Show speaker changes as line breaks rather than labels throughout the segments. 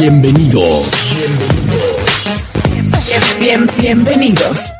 Bienvenidos. Bienvenidos. Bien, bienvenidos. Bienvenidos.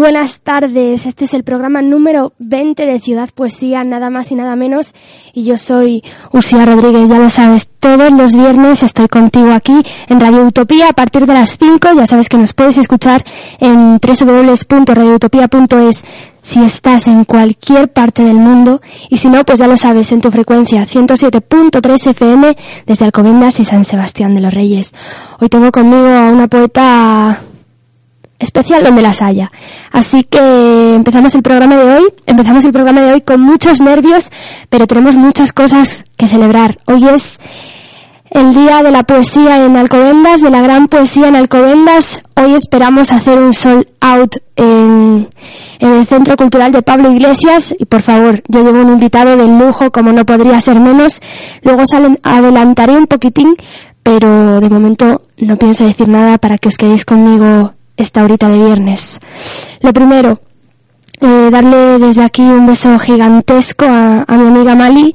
Buenas tardes, este es el programa número 20 de Ciudad Poesía, nada más y nada menos, y yo soy Usia Rodríguez, ya lo sabes, todos los viernes estoy contigo aquí en Radio Utopía a partir de las 5, ya sabes que nos puedes escuchar en www.radioutopía.es si estás en cualquier parte del mundo, y si no, pues ya lo sabes, en tu frecuencia 107.3 FM desde Alcobendas y San Sebastián de los Reyes. Hoy tengo conmigo a una poeta especial donde las haya. Así que empezamos el programa de hoy, empezamos el programa de hoy con muchos nervios, pero tenemos muchas cosas que celebrar. Hoy es el día de la poesía en Alcobendas, de la gran poesía en Alcobendas. Hoy esperamos hacer un sold out en, en el Centro Cultural de Pablo Iglesias y por favor, yo llevo un invitado de lujo como no podría ser menos. Luego os alen- adelantaré un poquitín, pero de momento no pienso decir nada para que os quedéis conmigo esta horita de viernes. Lo primero, eh, darle desde aquí un beso gigantesco a, mi amiga Mali,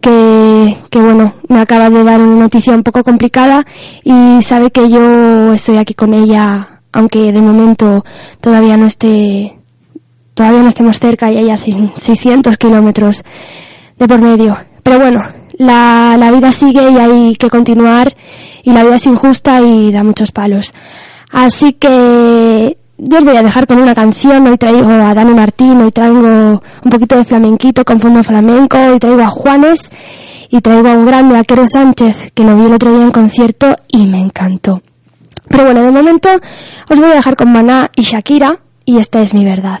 que, que bueno, me acaba de dar una noticia un poco complicada y sabe que yo estoy aquí con ella, aunque de momento todavía no esté, todavía no estemos cerca y ella a 600 kilómetros de por medio. Pero bueno, la, la vida sigue y hay que continuar y la vida es injusta y da muchos palos. Así que yo os voy a dejar con una canción. Hoy traigo a Dani Martín, hoy traigo un poquito de flamenquito con fondo flamenco, hoy traigo a Juanes y traigo a un grande, a Quero Sánchez, que lo vi el otro día en concierto y me encantó. Pero bueno, de momento os voy a dejar con Maná y Shakira y esta es mi verdad.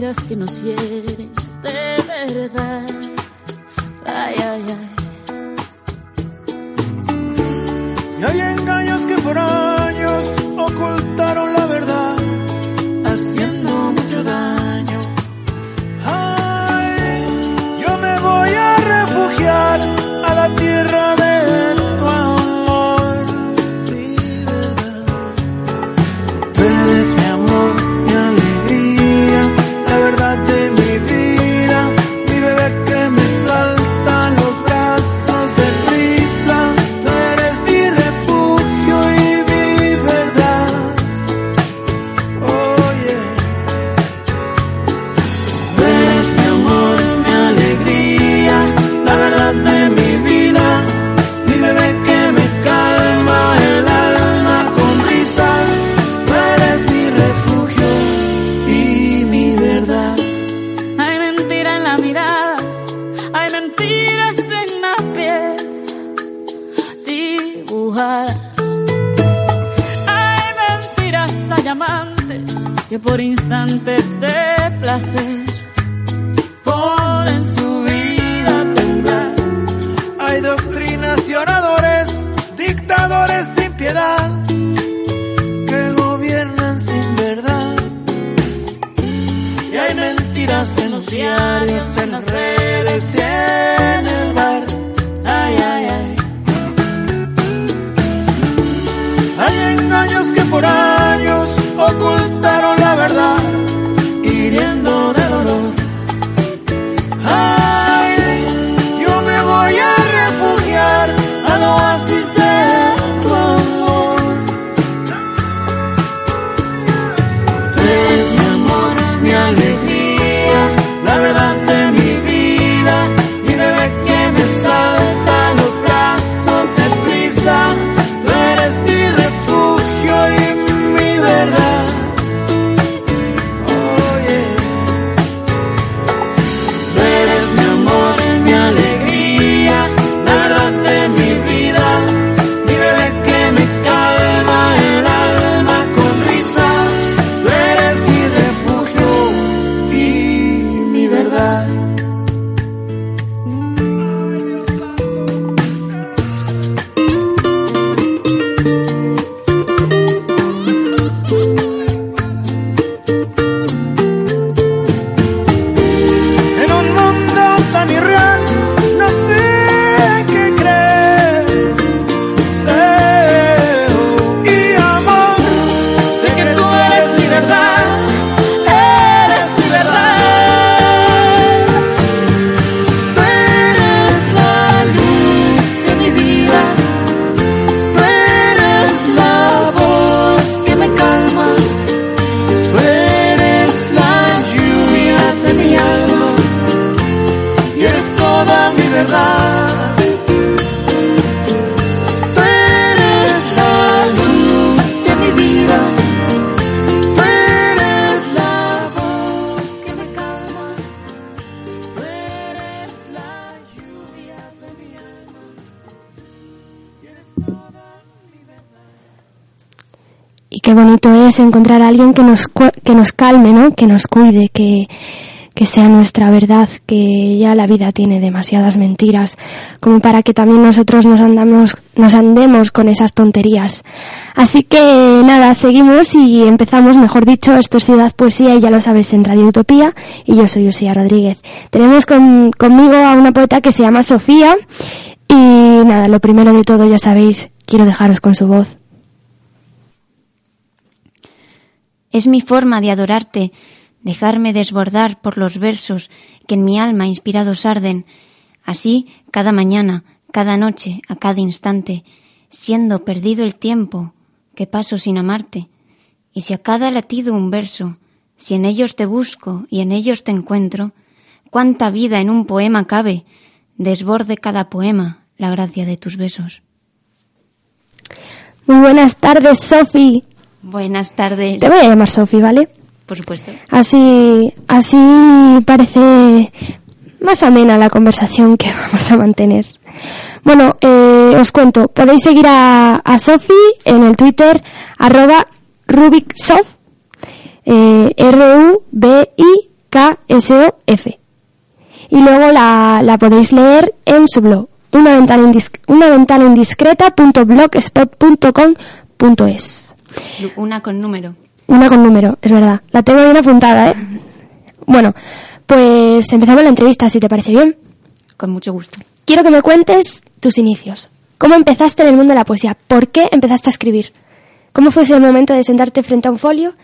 Mentiras que nos hieren de verdad. Ay, ay, ay.
Y hay engaños que por años ocultaron Qué
bonito es encontrar a alguien que nos, que nos calme, ¿no? Que nos cuide, que, que sea nuestra verdad, que ya la vida tiene demasiadas mentiras, como para que también nosotros nos andamos, nos andemos con esas tonterías. Así que nada, seguimos y empezamos, mejor dicho, esto es Ciudad Poesía y ya lo sabes en Radio Utopía y yo soy Usía Rodríguez. Tenemos con- conmigo a una poeta que se llama Sofía y nada, lo primero de todo ya sabéis, quiero dejaros con su voz.
Es mi forma de adorarte, dejarme desbordar por los versos que en mi alma inspirados arden, así cada mañana, cada noche, a cada instante, siendo perdido el tiempo que paso sin amarte, y si a cada latido un verso, si en ellos te busco y en ellos te encuentro, cuánta vida en un poema cabe, desborde cada poema la gracia de tus besos.
Muy buenas tardes, Sofi.
Buenas tardes.
Te voy a llamar Sofi, ¿vale?
Por supuesto.
Así, así parece más amena la conversación que vamos a mantener. Bueno, eh, os cuento, podéis seguir a, a Sofi en el Twitter arroba RubikSof, eh, R-U-B-I-K-S-O-F. Y luego la, la podéis leer en su blog, una ventana, indis, una ventana indiscreta.blogspot.com.es.
Una con número.
Una con número, es verdad. La tengo bien apuntada, ¿eh? Bueno, pues empezamos la entrevista, si te parece bien.
Con mucho gusto.
Quiero que me cuentes tus inicios. ¿Cómo empezaste en el mundo de la poesía? ¿Por qué empezaste a escribir? ¿Cómo fue ese momento de sentarte frente a un folio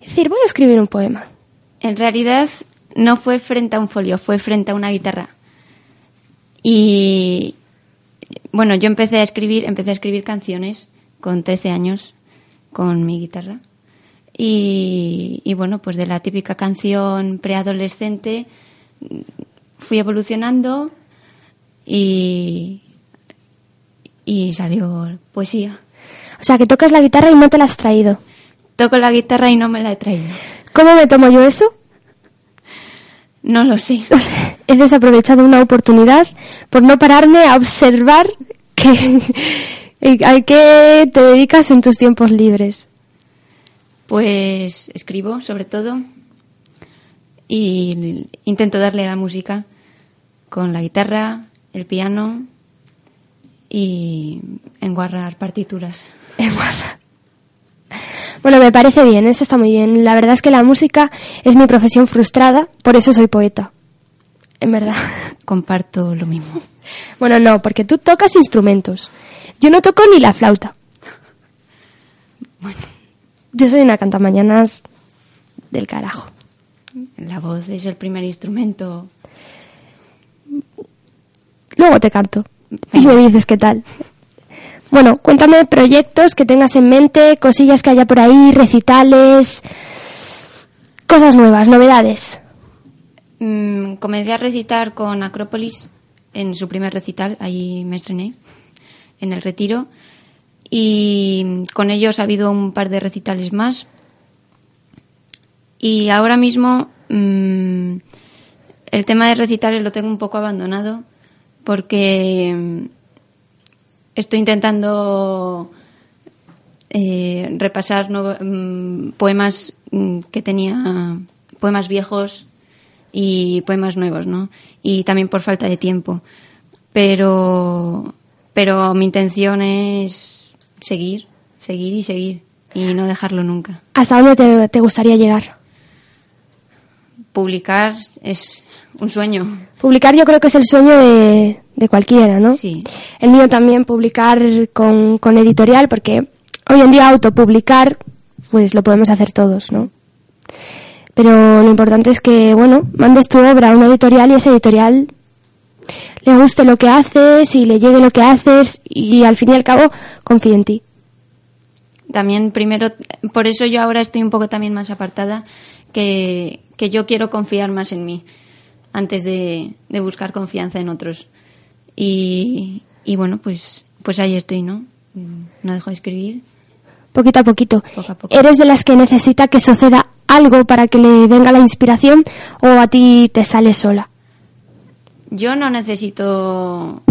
y decir, voy a escribir un poema?
En realidad no fue frente a un folio, fue frente a una guitarra. Y bueno, yo empecé a escribir, empecé a escribir canciones con 13 años con mi guitarra. Y, y bueno, pues de la típica canción preadolescente fui evolucionando y, y salió poesía.
O sea, que tocas la guitarra y no te la has traído.
Toco la guitarra y no me la he traído.
¿Cómo me tomo yo eso?
No lo sé.
He desaprovechado una oportunidad por no pararme a observar que, a qué te dedicas en tus tiempos libres.
Pues escribo sobre todo y intento darle a la música con la guitarra, el piano y enguarrar partituras.
Bueno, me parece bien, eso está muy bien. La verdad es que la música es mi profesión frustrada, por eso soy poeta. En verdad.
Comparto lo mismo.
Bueno, no, porque tú tocas instrumentos. Yo no toco ni la flauta.
Bueno,
Yo soy una cantamañanas del carajo.
la voz es el primer instrumento.
Luego te canto. Y me dices qué tal. Bueno, cuéntame proyectos que tengas en mente, cosillas que haya por ahí, recitales, cosas nuevas, novedades.
Mm, comencé a recitar con Acrópolis en su primer recital, allí me estrené, en el retiro. Y con ellos ha habido un par de recitales más. Y ahora mismo mm, el tema de recitales lo tengo un poco abandonado porque mm, estoy intentando eh, repasar mm, poemas que tenía, poemas viejos y poemas nuevos, ¿no? Y también por falta de tiempo. Pero, pero mi intención es seguir, seguir y seguir y no dejarlo nunca.
¿Hasta dónde te, te gustaría llegar?
Publicar es un sueño.
Publicar yo creo que es el sueño de, de cualquiera, ¿no?
Sí.
El mío también, publicar con, con editorial, porque hoy en día autopublicar, pues lo podemos hacer todos, ¿no? Pero lo importante es que, bueno, mandes tu obra a una editorial y esa editorial le guste lo que haces y le llegue lo que haces y al fin y al cabo confíe en ti.
También primero, por eso yo ahora estoy un poco también más apartada, que, que yo quiero confiar más en mí antes de, de buscar confianza en otros. Y, y bueno, pues, pues ahí estoy, ¿no? No dejo de escribir.
Poquito a poquito.
Poco a poco.
¿Eres de las que necesita que suceda algo para que le venga la inspiración o a ti te sale sola?
Yo no necesito,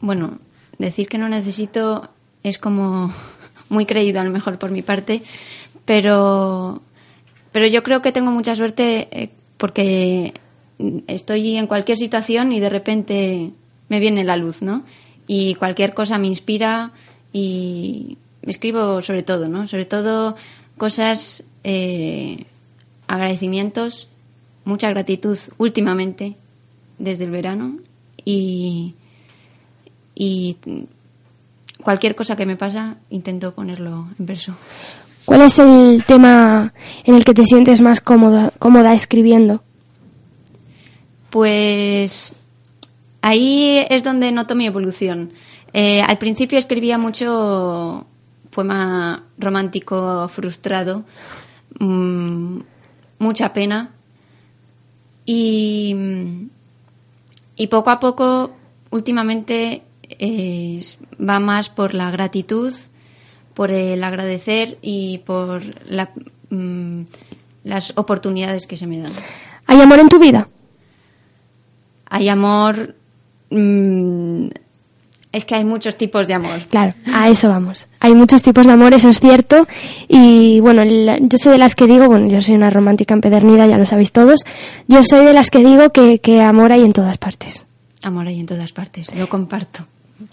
bueno, decir que no necesito es como muy creído a lo mejor por mi parte, pero, pero yo creo que tengo mucha suerte eh, porque estoy en cualquier situación y de repente me viene la luz, ¿no? Y cualquier cosa me inspira y escribo sobre todo, ¿no? Sobre todo cosas, eh, agradecimientos, mucha gratitud últimamente desde el verano y, y cualquier cosa que me pasa intento ponerlo en verso.
¿Cuál es el tema en el que te sientes más cómoda, cómoda escribiendo?
Pues ahí es donde noto mi evolución. Eh, al principio escribía mucho poema romántico frustrado, mm, mucha pena y, y poco a poco últimamente eh, va más por la gratitud, por el agradecer y por la- mm, las oportunidades que se me dan.
¿Hay amor en tu vida?
Hay amor. mm, es que hay muchos tipos de amor.
Claro, a eso vamos. Hay muchos tipos de amor, eso es cierto. Y bueno, yo soy de las que digo, bueno, yo soy una romántica empedernida, ya lo sabéis todos. Yo soy de las que digo que, que amor hay en todas partes.
Amor hay en todas partes. Lo comparto.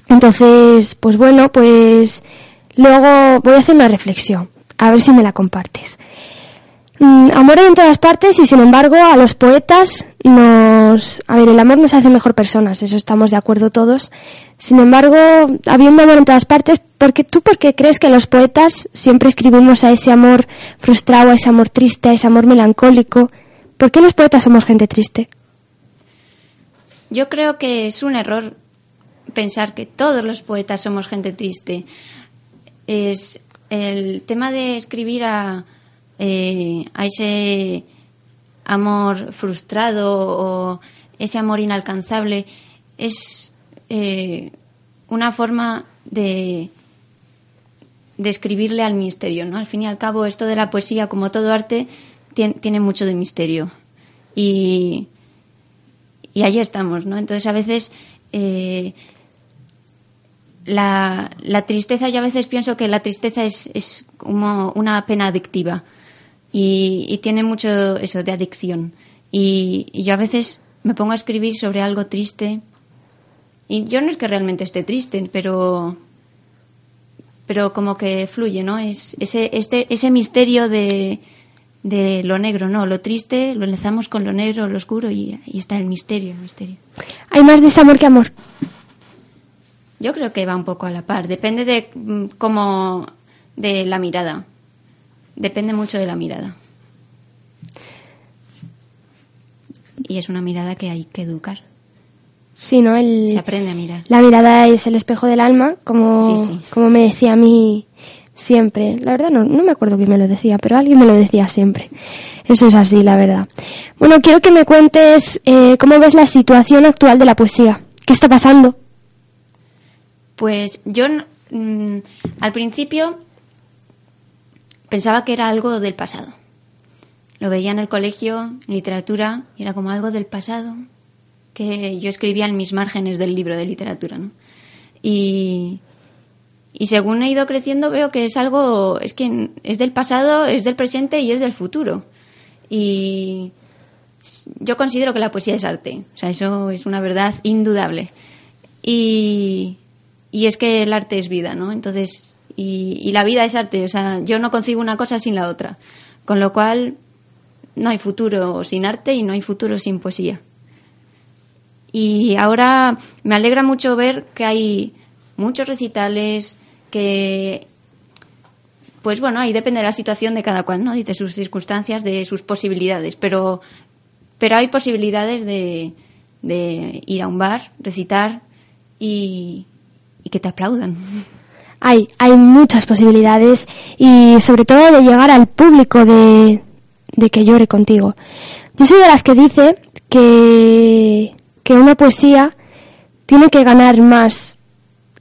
Entonces, pues bueno, pues luego voy a hacer una reflexión, a ver si me la compartes. Mm, amor hay en todas partes y sin embargo a los poetas nos... A ver, el amor nos hace mejor personas, eso estamos de acuerdo todos. Sin embargo, habiendo amor en todas partes, ¿por qué, ¿tú por qué crees que los poetas siempre escribimos a ese amor frustrado, a ese amor triste, a ese amor melancólico? ¿Por qué los poetas somos gente triste?
Yo creo que es un error pensar que todos los poetas somos gente triste. Es el tema de escribir a, eh, a ese amor frustrado o ese amor inalcanzable es eh, una forma de de escribirle al misterio, ¿no? Al fin y al cabo, esto de la poesía, como todo arte, tien- tiene mucho de misterio. Y, y ahí estamos, ¿no? Entonces, a veces, eh, la, la tristeza, yo a veces pienso que la tristeza es, es como una pena adictiva y, y tiene mucho eso de adicción. Y yo a veces me pongo a escribir sobre algo triste y yo no es que realmente esté triste, pero pero como que fluye, ¿no? Es ese este ese misterio de de lo negro, ¿no? Lo triste lo enlazamos con lo negro, lo oscuro y ahí está el misterio, el misterio.
Hay más desamor que amor.
Yo creo que va un poco a la par. Depende de mm, cómo. de la mirada. Depende mucho de la mirada. Y es una mirada que hay que educar.
Sí, ¿no? El,
Se aprende a mirar.
La mirada es el espejo del alma, como,
Sí, sí.
como me decía a mí siempre. La verdad no, no me acuerdo quién me lo decía, pero alguien me lo decía siempre. Eso es así, la verdad. Bueno, quiero que me cuentes eh, cómo ves la situación actual de la poesía. ¿Qué está pasando?
Pues yo mm, al principio pensaba que era algo del pasado. Lo veía en el colegio, en literatura, y era como algo del pasado que yo escribía en mis márgenes del libro de literatura, ¿no? Y, y según he ido creciendo veo que es algo, es que es del pasado, es del presente y es del futuro. Y yo considero que la poesía es arte, o sea, eso es una verdad indudable. Y, y es que el arte es vida, ¿no? Entonces, y, y la vida es arte, o sea, yo no concibo una cosa sin la otra. Con lo cual, no hay futuro sin arte y no hay futuro sin poesía. Y ahora me alegra mucho ver que hay muchos recitales, que, pues bueno, ahí depende de la situación de cada cual, ¿no? De sus circunstancias, de sus posibilidades. Pero, pero hay posibilidades de, de ir a un bar, recitar y, y que te aplaudan.
Hay, hay muchas posibilidades y sobre todo de llegar al público de, de que llore contigo. Yo soy de las que dice que, que una poesía tiene que ganar más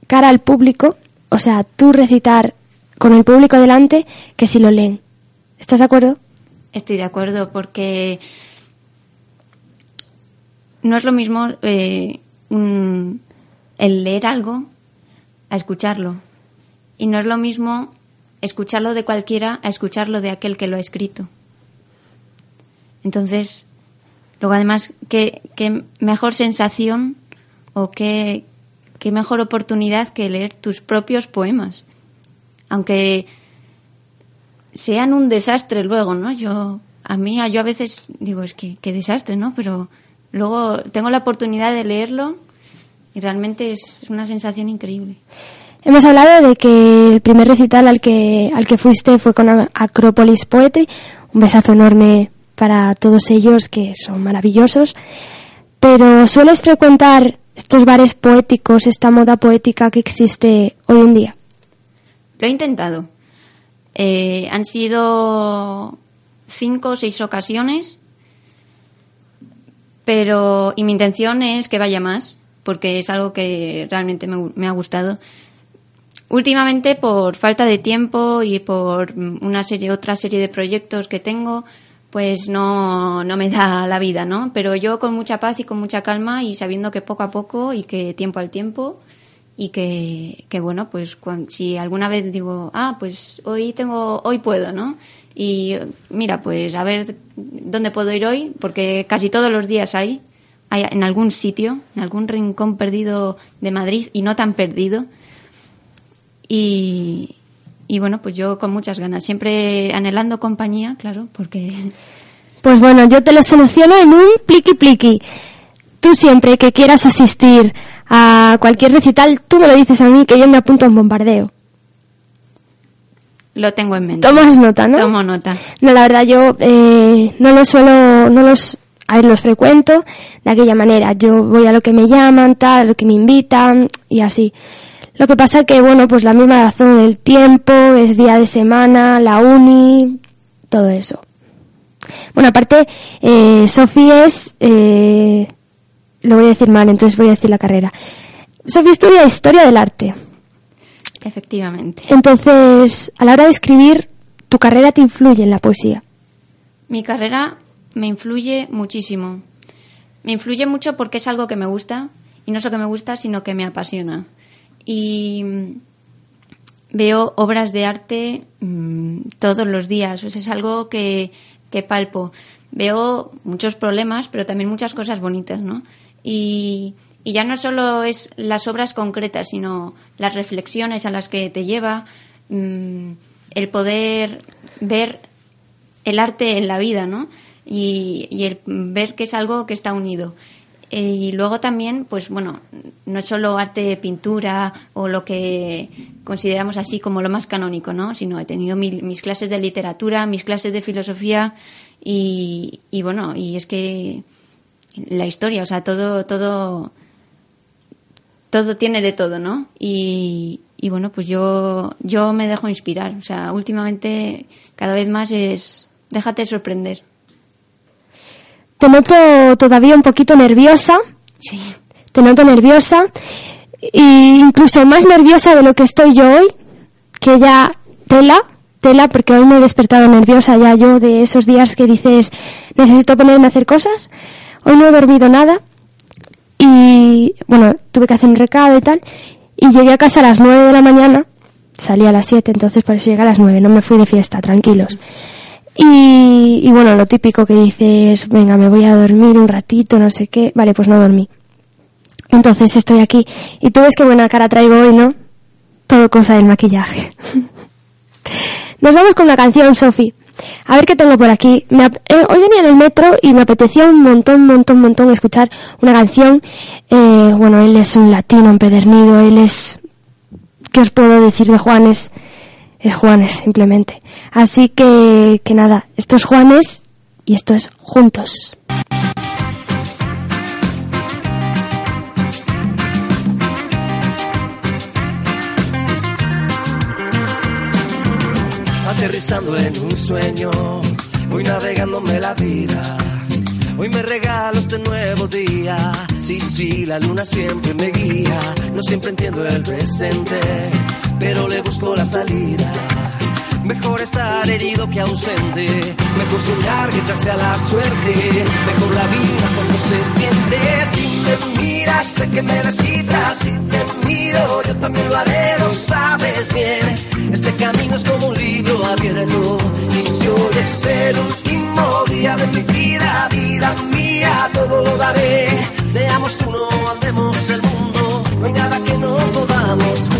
cara al público, o sea, tú recitar con el público delante que si lo leen. ¿Estás de acuerdo?
Estoy de acuerdo porque no es lo mismo eh, el leer algo a escucharlo. Y no es lo mismo escucharlo de cualquiera a escucharlo de aquel que lo ha escrito. Entonces, luego además, qué, qué mejor sensación o qué, qué mejor oportunidad que leer tus propios poemas. Aunque sean un desastre luego, ¿no? Yo, a mí, yo a veces digo, es que qué desastre, ¿no? Pero luego tengo la oportunidad de leerlo y realmente es una sensación increíble.
Hemos hablado de que el primer recital al que, al que fuiste fue con A- Acropolis Poetry. Un besazo enorme para todos ellos que son maravillosos. Pero ¿sueles frecuentar estos bares poéticos, esta moda poética que existe hoy en día?
Lo he intentado. Eh, han sido cinco o seis ocasiones, pero y mi intención es que vaya más, porque es algo que realmente me, me ha gustado. Últimamente, por falta de tiempo y por una serie, otra serie de proyectos que tengo, pues no, no me da la vida, ¿no? Pero yo con mucha paz y con mucha calma y sabiendo que poco a poco y que tiempo al tiempo y que, que bueno, pues cuan- si alguna vez digo, ah, pues hoy tengo, hoy puedo, ¿no? Y mira, pues a ver dónde puedo ir hoy, porque casi todos los días hay, hay en algún sitio, en algún rincón perdido de Madrid y no tan perdido. Y, y bueno, pues yo con muchas ganas, siempre anhelando compañía, claro, porque
Pues bueno, yo te lo soluciono en un pliqui pliqui. Tú siempre que quieras asistir a cualquier recital, tú me lo dices a mí que yo me apunto a un bombardeo.
lo tengo en mente.
Tomas nota, ¿no?
Tomo nota.
No, la verdad yo eh, no los suelo, no los, a ver, los frecuento de aquella manera. Yo voy a lo que me llaman, tal, a lo que me invitan y así. Lo que pasa que, bueno, pues la misma razón, el tiempo, es día de semana, la uni, todo eso. Bueno, aparte, eh, Sofi es, eh, lo voy a decir mal, entonces voy a decir la carrera. Sofi estudia Historia del Arte.
Efectivamente.
Entonces, a la hora de escribir, tu carrera te influye en la poesía.
Mi carrera me influye muchísimo. Me influye mucho porque es algo que me gusta, y no solo que me gusta, sino que me apasiona. Y mm, veo obras de arte mm, todos los días. O es algo que, que palpo. Veo muchos problemas, pero también muchas cosas bonitas, ¿no? Y, y ya no solo es las obras concretas, sino las reflexiones a las que te lleva, mm, el poder ver el arte en la vida, ¿no? Y, y el ver que es algo que está unido. Eh, y luego también, pues bueno, no es solo arte, pintura o lo que consideramos así como lo más canónico, ¿no? Sino he tenido mi- mis clases de literatura, mis clases de filosofía y, y bueno, y es que la historia, o sea, todo, todo, todo tiene de todo, ¿no? Y, y bueno, pues yo, yo me dejo inspirar, o sea, últimamente cada vez más es, déjate sorprender.
Te noto todavía un poquito nerviosa.
Sí.
Te noto nerviosa. E incluso más nerviosa de lo que estoy yo hoy. Que ya tela, tela, porque hoy me he despertado nerviosa ya yo de esos días que dices, necesito ponerme a hacer cosas. Hoy no he dormido nada. Y bueno, tuve que hacer un recado y tal. Y llegué a casa a las 9 de la mañana. Salí a las 7, entonces por eso llegué a las 9. No me fui de fiesta, tranquilos. Y, y bueno, lo típico que dices, venga, me voy a dormir un ratito, no sé qué. Vale, pues no dormí. Entonces estoy aquí. Y tú ves qué buena cara traigo hoy, ¿no? Todo cosa del maquillaje. Nos vamos con una canción, Sofi. A ver qué tengo por aquí. Me eh, hoy venía en el metro y me apetecía un montón, montón, montón escuchar una canción. Eh, bueno, él es un latino empedernido, él es... ¿Qué os puedo decir de Juanes? Es Juanes, simplemente. Así que, que nada, esto es Juanes y esto es Juntos.
aterrizando en un sueño, voy navegándome la vida. Hoy me regalo este nuevo día. Sí, sí, la luna siempre me guía. No siempre entiendo el presente, pero le busco la salida. Mejor estar herido que ausente. Mejor soñar que echarse a la suerte. Mejor la vida cuando se siente. Si me miras, sé que me descifras. Si te miro, yo también lo haré, lo sabes bien. Este camino es como un libro abierto. Y si hoy es el último día de mi vida, vida mía, todo lo daré. Seamos uno, andemos el mundo. No hay nada que no podamos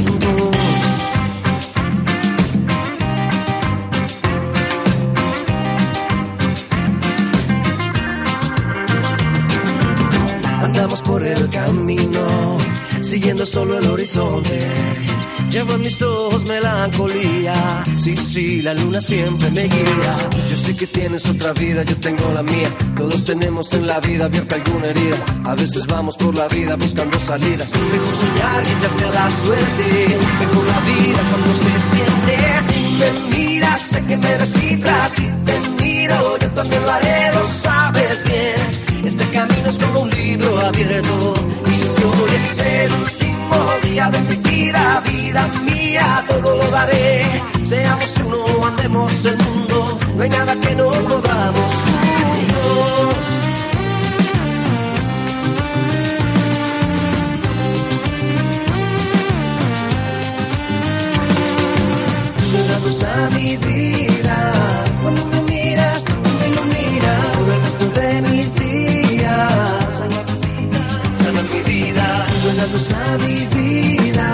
Andamos por el camino, siguiendo solo el horizonte. Llevo en mis ojos melancolía. Sí, sí, la luna siempre me guía. Yo sé que tienes otra vida, yo tengo la mía. Todos tenemos en la vida abierta alguna herida. A veces vamos por la vida buscando salidas. Mejor soñar que echarse a la suerte. Mejor la vida cuando se siente. Si me miras, sé que me descifras. Si te miro, yo también lo haré, lo sabes bien. Este camino es como un libro abierto. Y hoy es el último día de mi vida, vida mía, todo lo daré. Seamos uno, andemos el mundo. No hay nada que no podamos juntos. Luz a mi luz a mi vida.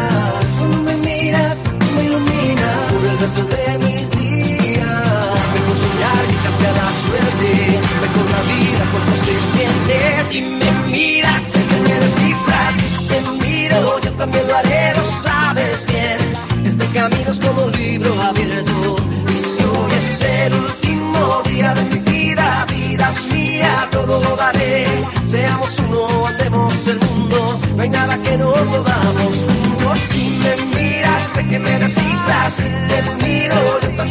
Cuando me miras, tú me iluminas. Por el resto de mis días. Mejor soñar que echarse a la suerte. Mejor la vida cuando se siente. Si me que no podamos juntos. Si me miras, sé que me descifras. Te miro,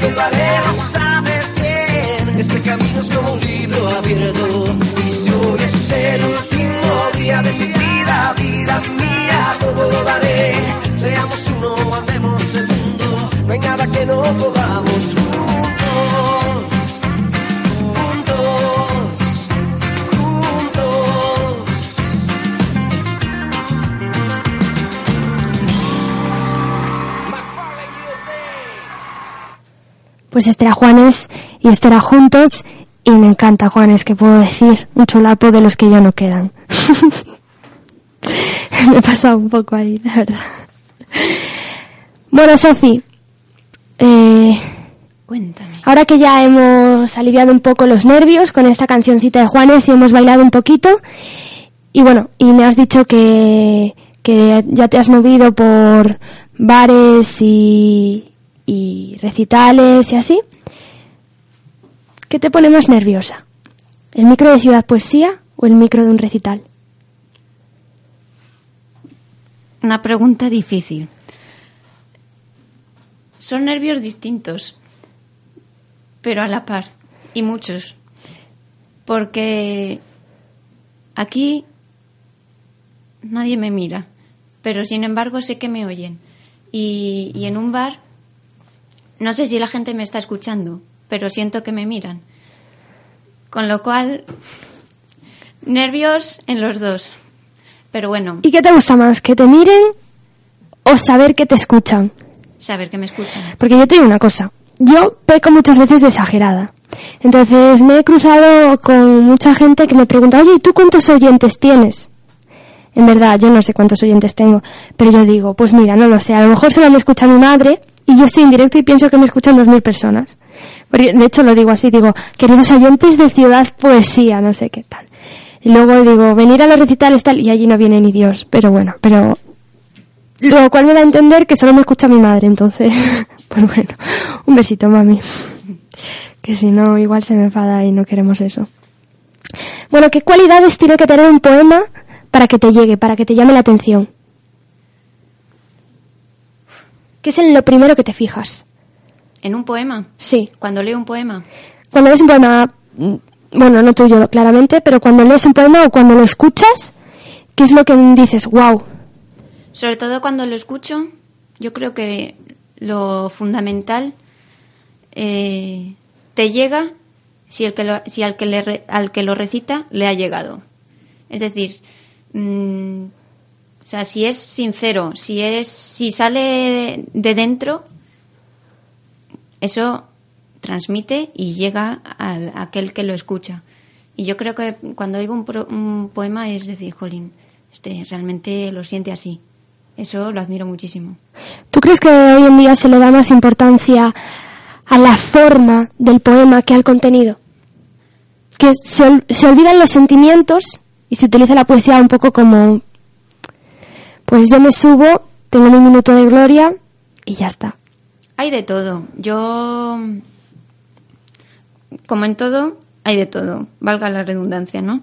yo lo haré, lo sabes bien. Este camino es como un libro abierto. Y si hoy es el último día de mi vida, vida mía, todo lo daré. Seamos uno, andemos el mundo. No hay nada que no podamos
Pues este era Juanes y esto era Juntos y me encanta Juanes, que puedo decir, un chulapo de los que ya no quedan. me he pasado un poco ahí, la verdad. Bueno, Sofi, eh,
Cuéntame.
ahora que ya hemos aliviado un poco los nervios con esta cancioncita de Juanes y hemos bailado un poquito, y bueno, y me has dicho que, que ya te has movido por bares y, y recitales y así, ¿qué te pone más nerviosa? ¿El micro de Ciudad Poesía o el micro de un recital?
Una pregunta difícil. Son nervios distintos, pero a la par, y muchos. Porque aquí nadie me mira, pero sin embargo sé que me oyen. Y, y en un bar, no sé si la gente me está escuchando, pero siento que me miran. Con lo cual, nervios en los dos. Pero bueno,
¿Y qué te gusta más? ¿Que te miren o saber que te escuchan?
saber que me escuchan.
Porque yo te digo una cosa, yo peco muchas veces de exagerada. Entonces me he cruzado con mucha gente que me pregunta, oye, ¿y tú cuántos oyentes tienes? En verdad, yo no sé cuántos oyentes tengo, pero yo digo, pues mira, no lo sé, a lo mejor solo me escucha mi madre y yo estoy en directo y pienso que me escuchan dos mil personas. Porque, de hecho lo digo así, digo, queridos oyentes de Ciudad Poesía, no sé qué tal. Y luego digo, venir a los recitales tal, y allí no viene ni Dios, pero bueno, pero lo cual me da a entender que solo me escucha mi madre, entonces. Pues bueno, un besito, mami. Que si no, igual se me enfada y no queremos eso. Bueno, ¿qué cualidades tiene que tener un poema para que te llegue, para que te llame la atención? ¿Qué es en lo primero que te fijas?
En un poema,
Sí.
cuando leo un poema,
Cuando lees un poema, mm, bueno, no tuyo claramente, pero cuando lees un poema o cuando lo escuchas, ¿qué es lo que dices? ¡Wow!
sobre todo cuando lo escucho, yo creo que lo fundamental eh, te llega si, el que lo- si al, que le al que lo recita le ha llegado. Es decir, mm, sea, si es sincero, si es si sale de dentro, eso transmite y llega a aquel que lo escucha. Y yo creo que cuando oigo un, pro- un poema es decir, jolín, este realmente lo siente así. Eso lo admiro muchísimo.
¿Tú crees que hoy en día se le da más importancia a la forma del poema que al contenido? Que se, se olvidan los sentimientos y se utiliza la poesía un poco como, pues yo me subo, tengo mi minuto de gloria y ya está.
Hay de todo. Yo, como en todo, hay de todo, valga la redundancia, ¿no?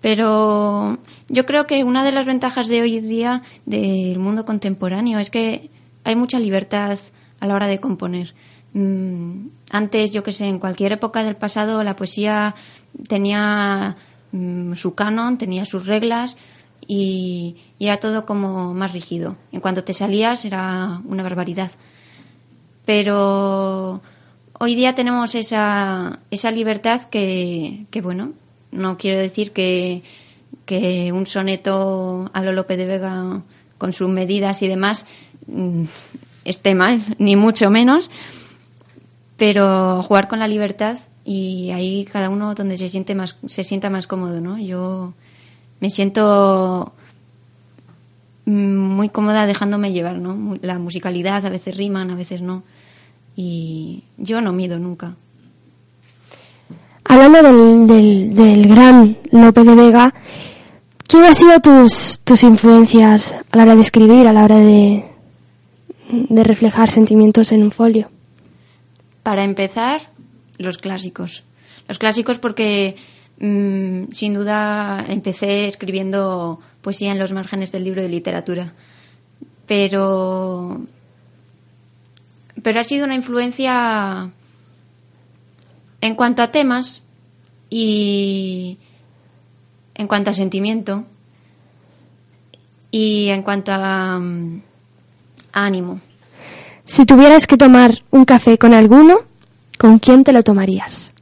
Pero yo creo que una de las ventajas de hoy día del mundo contemporáneo es que hay mucha libertad a la hora de componer. Mm, Antes, yo que sé, en cualquier época del pasado, la poesía tenía mm, su canon, tenía sus reglas y, era todo como más rígido. En cuanto te salías era una barbaridad pero hoy día tenemos esa, esa libertad que, que, bueno, no quiero decir que, que un soneto a lo Lope de Vega con sus medidas y demás mm, esté mal, ni mucho menos, pero jugar con la libertad y ahí cada uno donde se siente más se sienta más cómodo, ¿no? Yo me siento mm, muy cómoda dejándome llevar, ¿no? La musicalidad a veces riman, a veces no. Y yo no mido nunca.
Hablando del, del, del gran Lope de Vega, ¿quién han sido tus, tus influencias a la hora de escribir, a la hora de, de reflejar sentimientos en un folio?
Para empezar, los clásicos. Los clásicos porque mm, sin duda empecé escribiendo poesía en los márgenes del libro de literatura. Pero pero ha sido una influencia en cuanto a temas y en cuanto a sentimiento y en cuanto a, mm, a ánimo.
Si tuvieras que tomar un café con alguno, ¿con quién te lo tomarías?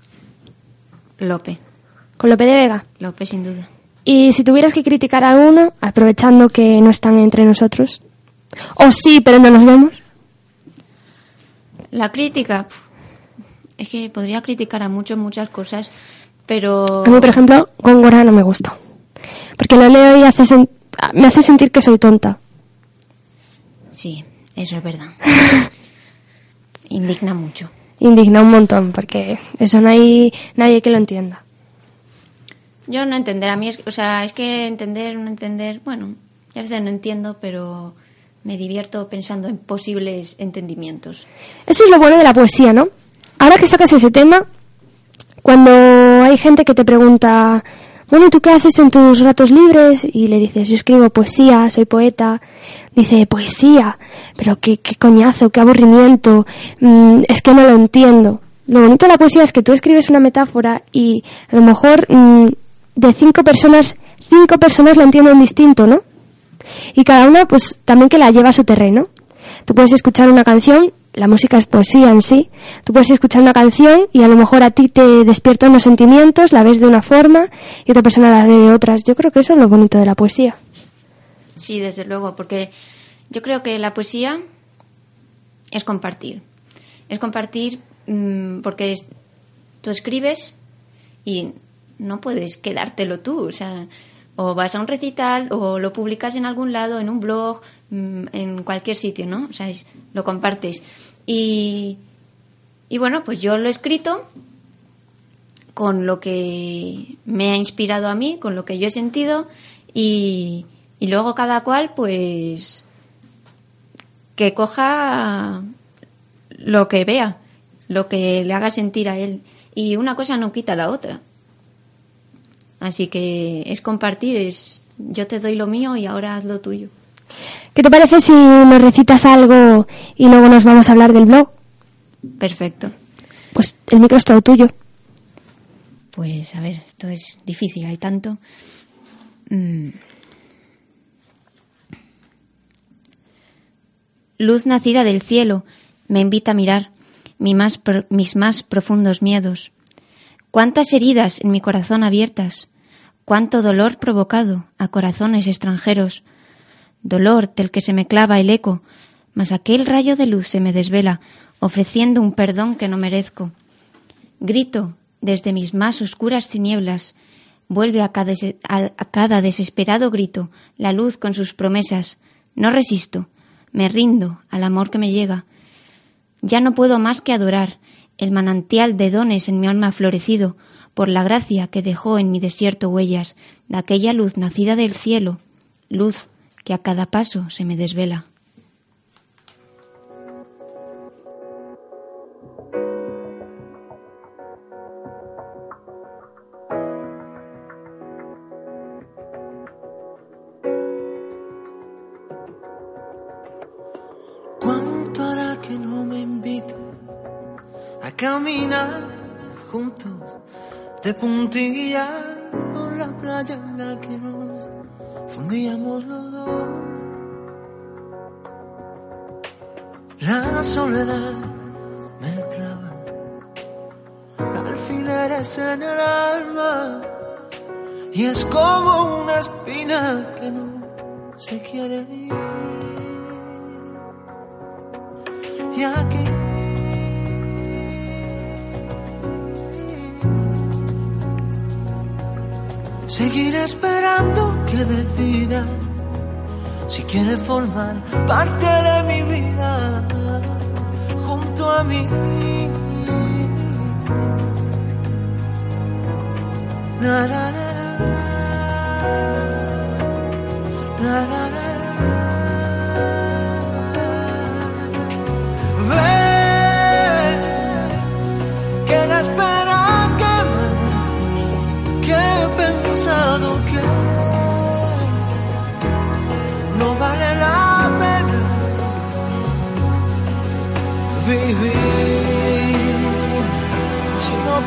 Lope,
¿Con Lope de Vega?
Lope sin duda.
Y si tuvieras que criticar a alguno, aprovechando que no están entre nosotros, o sí, pero no nos vemos,
La crítica, es que podría criticar a muchos muchas cosas, pero
A mí, por ejemplo, Góngora no me gustó. Porque lo leo y hace sen- me hace sentir que soy tonta.
sí, eso es verdad. Indigna mucho.
Indigna un montón, porque eso no hay nadie que lo entienda.
Yo no entender, a mí es, o sea, es que entender, no entender, bueno, a veces no entiendo, pero me divierto pensando en posibles entendimientos.
Eso es lo bueno de la poesía, ¿no? Ahora que sacas ese tema, cuando hay gente que te pregunta, bueno, ¿y tú qué haces en tus ratos libres? Y le dices, yo escribo poesía, soy poeta. Dice, poesía, pero qué, qué coñazo, qué aburrimiento, mm, es que no lo entiendo. Lo bonito de la poesía es que tú escribes una metáfora y a lo mejor mm, de cinco personas, cinco personas la entienden distinto, ¿no? Y cada una, pues también que la lleva a su terreno. Tú puedes escuchar una canción, la música es poesía en sí. Tú puedes escuchar una canción y a lo mejor a ti te despierta unos sentimientos, la ves de una forma y otra persona la ve de otras. Yo creo que eso es lo bonito de la poesía.
Sí, desde luego, porque yo creo que la poesía es compartir. Es compartir mm, porque tú escribes y no puedes quedártelo tú. O sea, o vas a un recital o lo publicas en algún lado, en un blog, mm, en cualquier sitio, ¿no? O sea, es- lo compartes. Y, y bueno, pues yo lo he escrito con lo que me ha inspirado a mí, con lo que yo he sentido y, y luego cada cual pues que coja lo que vea, lo que le haga sentir a él y una cosa no quita la otra. Así que es compartir, es yo te doy lo mío y ahora haz lo tuyo.
¿Qué te parece si nos recitas algo y luego nos vamos a hablar del blog?
Perfecto.
Pues el micro es todo tuyo.
Pues a ver, esto es difícil, hay tanto. Mm. Luz nacida del cielo me invita a mirar mi más pro- mis más profundos miedos. Cuántas heridas en mi corazón abiertas, cuánto dolor provocado a corazones extranjeros, dolor del que se me clava el eco, mas aquel rayo de luz se me desvela, ofreciendo un perdón que no merezco. Grito desde mis más oscuras tinieblas, vuelve a cada, a cada desesperado grito la luz con sus promesas. No resisto, me rindo al amor que me llega. Ya no puedo más que adorar el manantial de dones en mi alma florecido por la gracia que dejó en mi desierto huellas de aquella luz nacida del cielo, luz que a cada paso se me desvela.
¿Cuánto hará que no me invite a caminar juntos de puntilla por la playa en la que nos fundíamos los dos? La soledad me clava alfileres en el alma y es como una espina que no se quiere ir. Seguiré esperando que decida si quiere formar parte de mi vida junto a mí.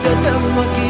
Si no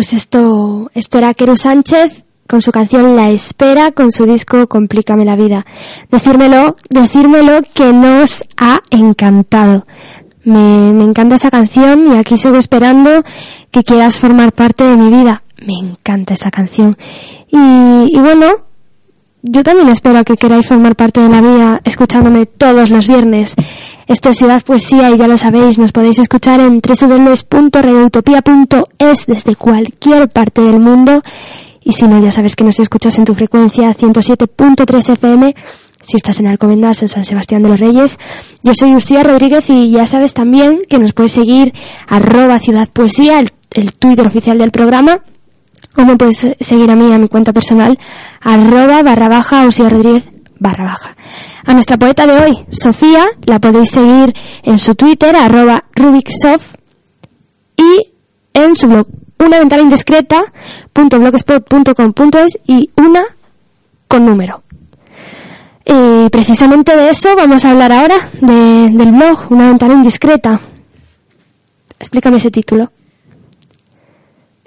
Pues esto, esto era Keru Sánchez con su canción La Espera, con su disco Complícame la vida. Decírmelo, decírmelo que nos ha encantado. Me, me encanta esa canción y aquí sigo esperando que quieras formar parte de mi vida. Me encanta esa canción. Y bueno, yo también espero que queráis formar parte de la vida escuchándome todos los viernes. Esto es Ciudad Poesía y ya lo sabéis, nos podéis escuchar en www.radioutopia.es desde cualquier parte del mundo. Y si no, ya sabes que nos escuchas en tu frecuencia 107.3 FM si estás en Alcobendas, en San Sebastián de los Reyes. Yo soy Usía Rodríguez y ya sabes también que nos puedes seguir arroba Ciudad Poesía, el Twitter oficial del programa. O me puedes seguir a mí, a mi cuenta personal, arroba barra baja Usía Rodríguez barra baja. A nuestra poeta de hoy, Sofía, la podéis seguir en su Twitter, arroba Rubiksoft, y en su blog, una ventana indiscreta, punto blogspot.com punto es y una con número. Y precisamente de eso vamos a hablar ahora, de- del blog, una ventana indiscreta. Explícame ese título.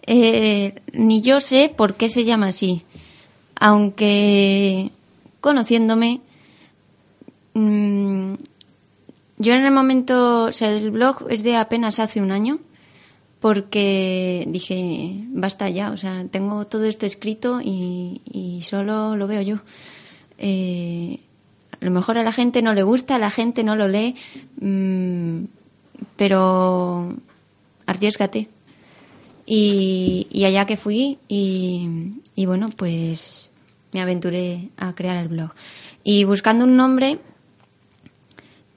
Eh, ni yo sé por qué se llama así. Aunque conociéndome, mm, yo en el momento, o sea, el blog es de apenas hace un año, porque dije, basta ya, o sea, tengo todo esto escrito y, solo lo veo yo. Eh, a lo mejor a la gente no le gusta, a la gente no lo lee, mm, pero arriesgate. Y, allá que fui y, bueno, pues me aventuré a crear el blog. Y buscando un nombre,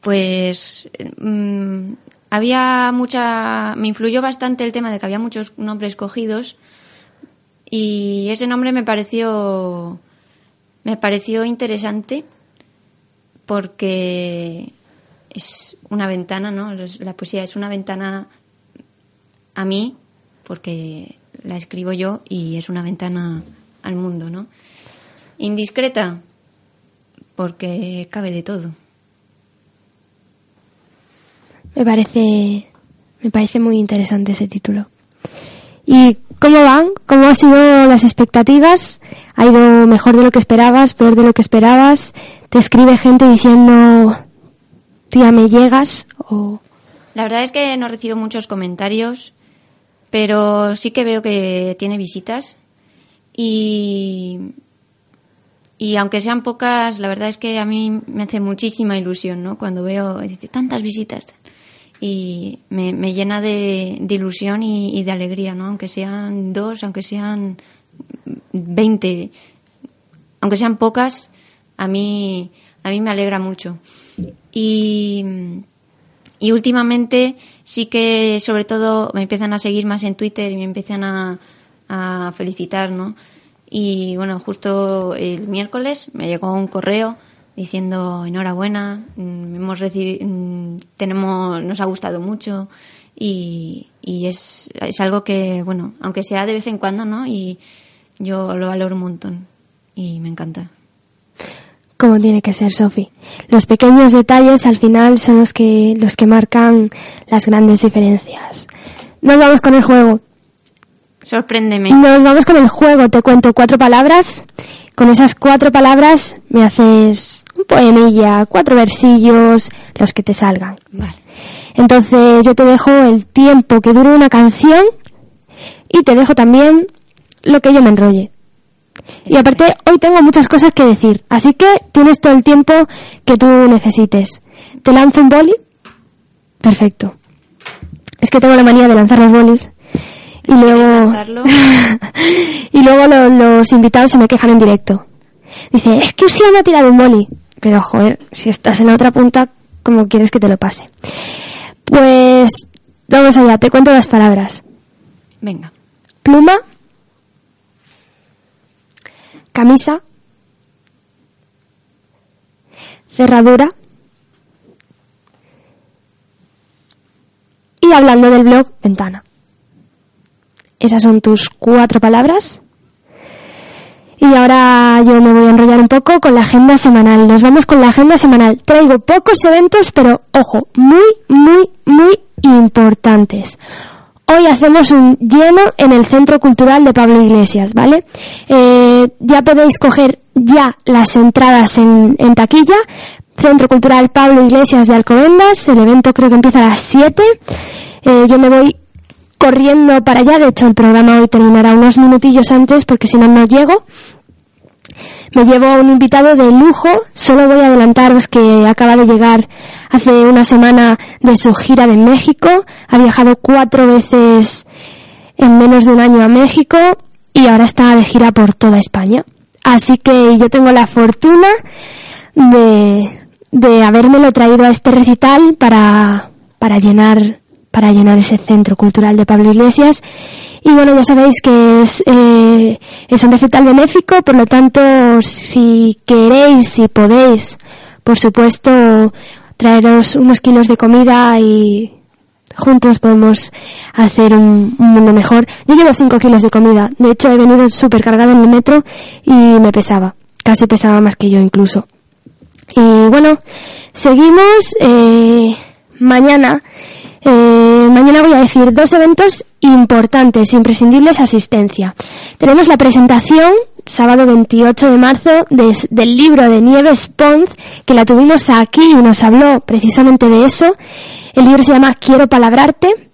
pues mm, había mucha... Me influyó bastante el tema de que había muchos nombres cogidos y ese nombre me pareció... Me pareció interesante porque es una ventana, ¿no? La poesía es una ventana a mí, porque la escribo yo y es una ventana al mundo, ¿no? Indiscreta, porque cabe de todo.
Me parece, me parece muy interesante ese título. ¿Y cómo van? ¿Cómo han sido las expectativas? ¿Ha ido mejor de lo que esperabas, peor de lo que esperabas? ¿Te escribe gente diciendo, tía, me llegas? O
La verdad es que no recibo muchos comentarios, pero sí que veo que tiene visitas y y aunque sean pocas, la verdad es que a mí me hace muchísima ilusión, ¿no? Cuando veo tantas visitas y me, me llena de, de ilusión y, y de alegría, ¿no? Aunque sean dos, aunque sean veinte, aunque sean pocas, a mí a mí me alegra mucho y y últimamente sí que sobre todo me empiezan a seguir más en Twitter y me empiezan a, felicitar, ¿no? Y bueno, justo el miércoles me llegó un correo diciendo enhorabuena, mm, hemos recibi- mm, tenemos, nos ha gustado mucho y, y es, es algo que, bueno, aunque sea de vez en cuando, ¿no? Y yo lo valoro un montón y me encanta.
Como tiene que ser, Sofi. Los pequeños detalles al final son los que, los que marcan las grandes diferencias. Nos vamos con el juego.
Sorpréndeme.
Nos vamos con el juego. Te cuento cuatro palabras. Con esas cuatro palabras me haces un poemilla, cuatro versillos, los que te salgan.
Vale.
Entonces yo te dejo el tiempo que dure una canción y te dejo también lo que yo me enrolle. Y aparte, hoy tengo muchas cosas que decir, así que tienes todo el tiempo que tú necesites. ¿Te lanzo un boli? Perfecto. Es que tengo la manía de lanzar los bolis. Y luego, y luego lo- los invitados se me quejan en directo. Dice, es que Usia me ha tirado un boli. Pero joder, si estás en la otra punta, ¿cómo quieres que te lo pase? Pues, vamos allá, te cuento las palabras.
Venga.
Pluma, camisa, cerradura y hablando del blog, ventana. Esas son tus cuatro palabras. Y ahora yo me voy a enrollar un poco con la agenda semanal. Nos vamos con la agenda semanal. Traigo pocos eventos, pero ojo, muy, muy, muy importantes. Hoy hacemos un lleno en el Centro Cultural de Pablo Iglesias, ¿vale? Eh, ya podéis coger ya las entradas en, en taquilla. Centro Cultural Pablo Iglesias de Alcobendas. El evento creo que empieza a las 7. Eh, yo me voy corriendo para allá. De hecho, el programa hoy terminará unos minutillos antes porque si no, no llego. Me llevo a un invitado de lujo. Solo voy a adelantaros que acaba de llegar hace una semana de su gira de México. Ha viajado cuatro veces en menos de un año a México y ahora está de gira por toda España. Así que yo tengo la fortuna de, de habérmelo traído a este recital para, para llenar para llenar ese centro cultural de Pablo Iglesias. Y bueno, ya sabéis que es, eh, es un recital benéfico, por lo tanto, si queréis, si podéis, por supuesto, traeros unos kilos de comida y juntos podemos hacer un, un mundo mejor. Yo llevo 5 kilos de comida. De hecho, he venido súper cargada en el metro y me pesaba. Casi pesaba más que yo incluso. Y bueno, seguimos. Eh, mañana, eh, mañana voy a decir dos eventos importantes, imprescindibles, asistencia. Tenemos la presentación, sábado 28 de marzo, de- del libro de Nieves Pons, que la tuvimos aquí y nos habló precisamente de eso. El libro se llama Quiero palabrarte,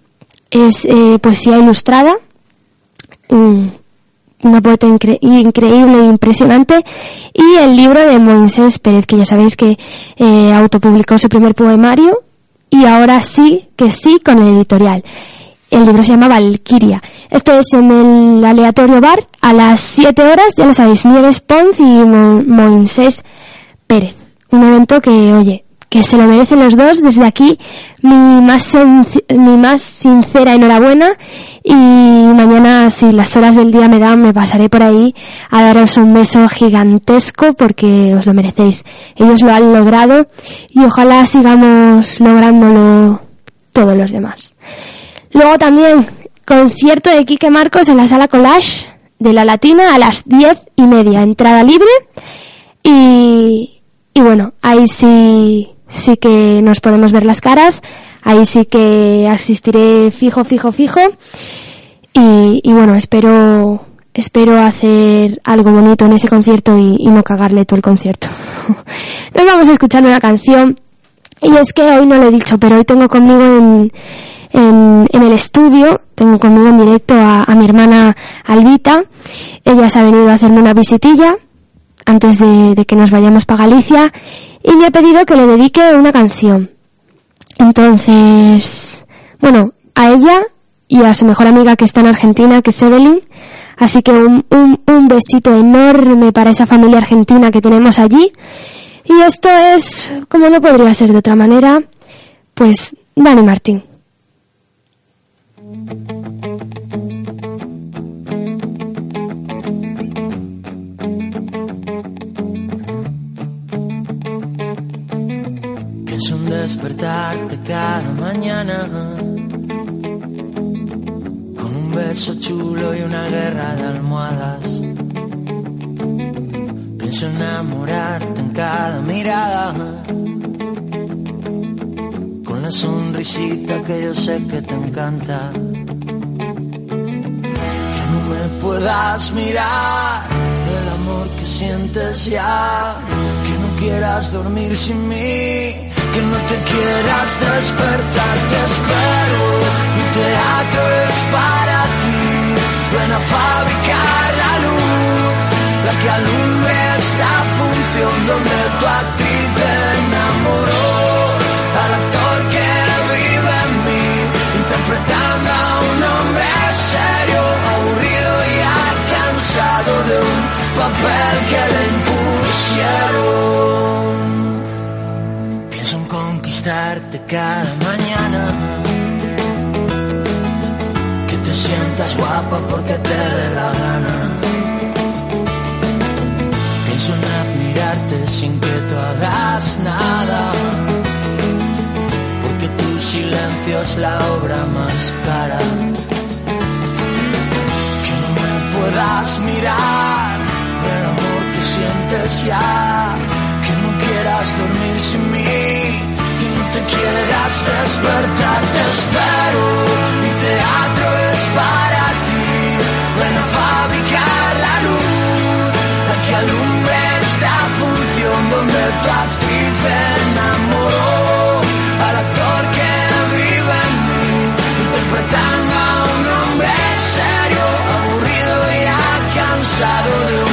es eh, poesía ilustrada. Mm, una poeta incre- increíble e impresionante y el libro de Moisés Pérez que ya sabéis que eh, autopublicó su primer poemario y ahora sí que sí con el editorial. El libro se llama Valquiria esto es en el aleatorio bar a las 7 horas ya lo sabéis Nieves Pons y Mo- Moisés Pérez. Un evento que oye que se lo merecen los dos. Desde aquí, mi más, mi más sincera enhorabuena. Y mañana, si las horas del día me dan, me pasaré por ahí a daros un beso gigantesco porque os lo merecéis. Ellos lo han logrado y ojalá sigamos lográndolo todos los demás. Luego también, concierto de Quique Marcos en la sala Collage de la Latina a las diez y media. Entrada libre. Y, y bueno, ahí sí, sí que nos podemos ver las caras. Ahí sí que asistiré fijo, fijo, fijo. Y, y bueno, espero, espero hacer algo bonito en ese concierto y, no cagarle todo el concierto. Nos vamos a escuchar una canción. Y es que hoy no lo he dicho, pero hoy tengo conmigo en, en, en el estudio, tengo conmigo en directo a, mi hermana Albita. Ella se ha venido a hacerme una visitilla antes de que nos vayamos para Galicia y me ha pedido que le dedique una canción. Entonces, bueno, a ella y a su mejor amiga que está en Argentina, que es Evelyn. Así que un, un, un besito enorme para esa familia argentina que tenemos allí. Y esto es, como no podría ser de otra manera, pues Dani Martín.
Despertarte cada mañana con un beso chulo y una guerra de almohadas. Pienso enamorarte en cada mirada con la sonrisita que yo sé que te encanta. Que no me puedas mirar del amor que sientes ya, que no quieras dormir sin mí que no te quieras despertar, te espero. Mi teatro es para ti. Ven a fabricar la luz, la que alumbre esta función donde tu actriz enamoró al actor que vive en mí, interpretando a un hombre serio, aburrido y cansado de un papel que mañana. Que te sientas guapa porque te dé la gana. Pienso en admirarte sin que tú hagas nada. Porque tu silencio es la obra más cara. Que no me puedas mirar el amor que sientes ya que no quieras dormir sin mí, te quieras despertar, te espero. Mi teatro es para ti, ven a fabricar la luz, la que alumbre esta función donde tu actriz enamoró al actor que vive en mí, interpretando a un hombre serio, aburrido y cansado de un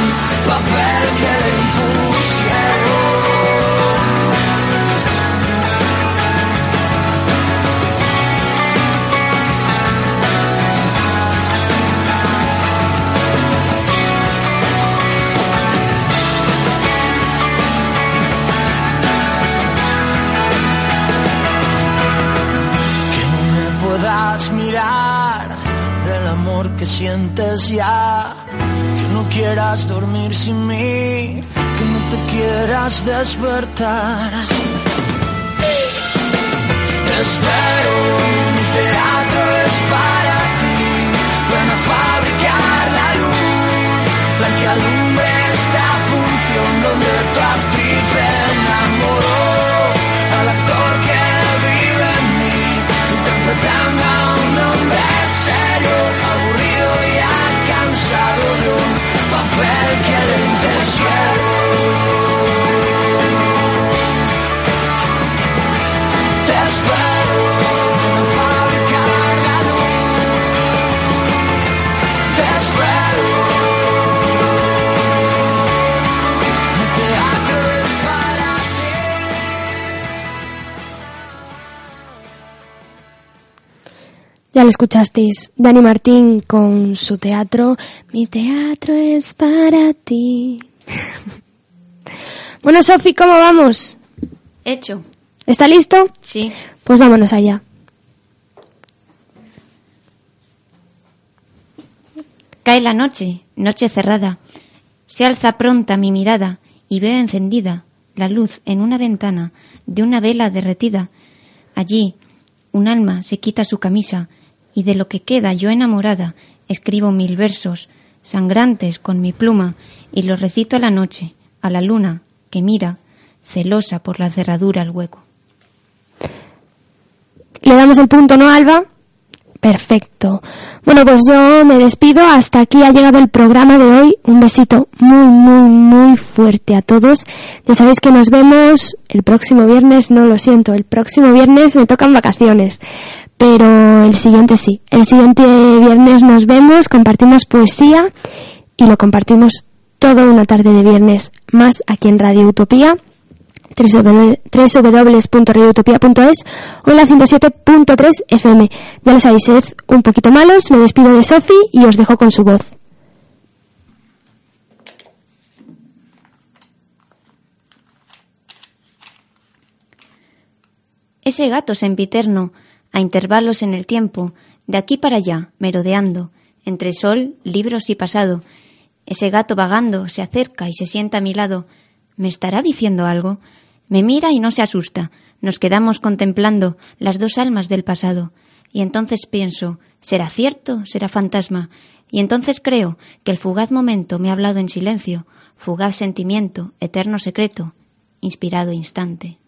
puedas mirar del amor que sientes ya. Que no quieras dormir sin mí. Que no te quieras despertar. Te espero, mi teatro es para ti. Ven a fabricar la luz, la que alumbre esta función donde tu actriz enamoró al actor que vive en mí, interpretando papel que le impusieron.
Escuchasteis, Dani Martín con su teatro. Mi teatro es para ti. bueno, Sofi, ¿cómo vamos?
Hecho.
¿Está listo?
Sí.
Pues vámonos allá.
Cae la noche, noche cerrada. Se alza pronta mi mirada y veo encendida la luz en una ventana de una vela derretida. Allí, un alma se quita su camisa y de lo que queda yo enamorada escribo mil versos sangrantes con mi pluma y los recito a la noche, a la luna que mira, celosa por la cerradura al hueco.
¿Le damos el punto, no, Alba? Perfecto. Bueno, pues yo me despido. Hasta aquí ha llegado el programa de hoy. Un besito muy, muy, muy fuerte a todos. Ya sabéis que nos vemos el próximo viernes. No lo siento, el próximo viernes me tocan vacaciones. Pero el siguiente sí. El siguiente viernes nos vemos, compartimos poesía y lo compartimos toda una tarde de viernes más aquí en Radio Utopía www.radioutopia.es o en la 107.3 FM. Ya sabéis, sed un poquito malos, me despido de Sofi y os dejo con su voz.
Ese gato sempiterno, a intervalos en el tiempo, de aquí para allá, merodeando, entre sol, libros y pasado, ese gato vagando se acerca y se sienta a mi lado. ¿Me estará diciendo algo? Me mira y no se asusta, Nos quedamos contemplando las dos almas del pasado, y entonces pienso, ¿será cierto? ¿Será fantasma? Y entonces creo que el fugaz momento me ha hablado en silencio, fugaz sentimiento, eterno secreto, inspirado instante.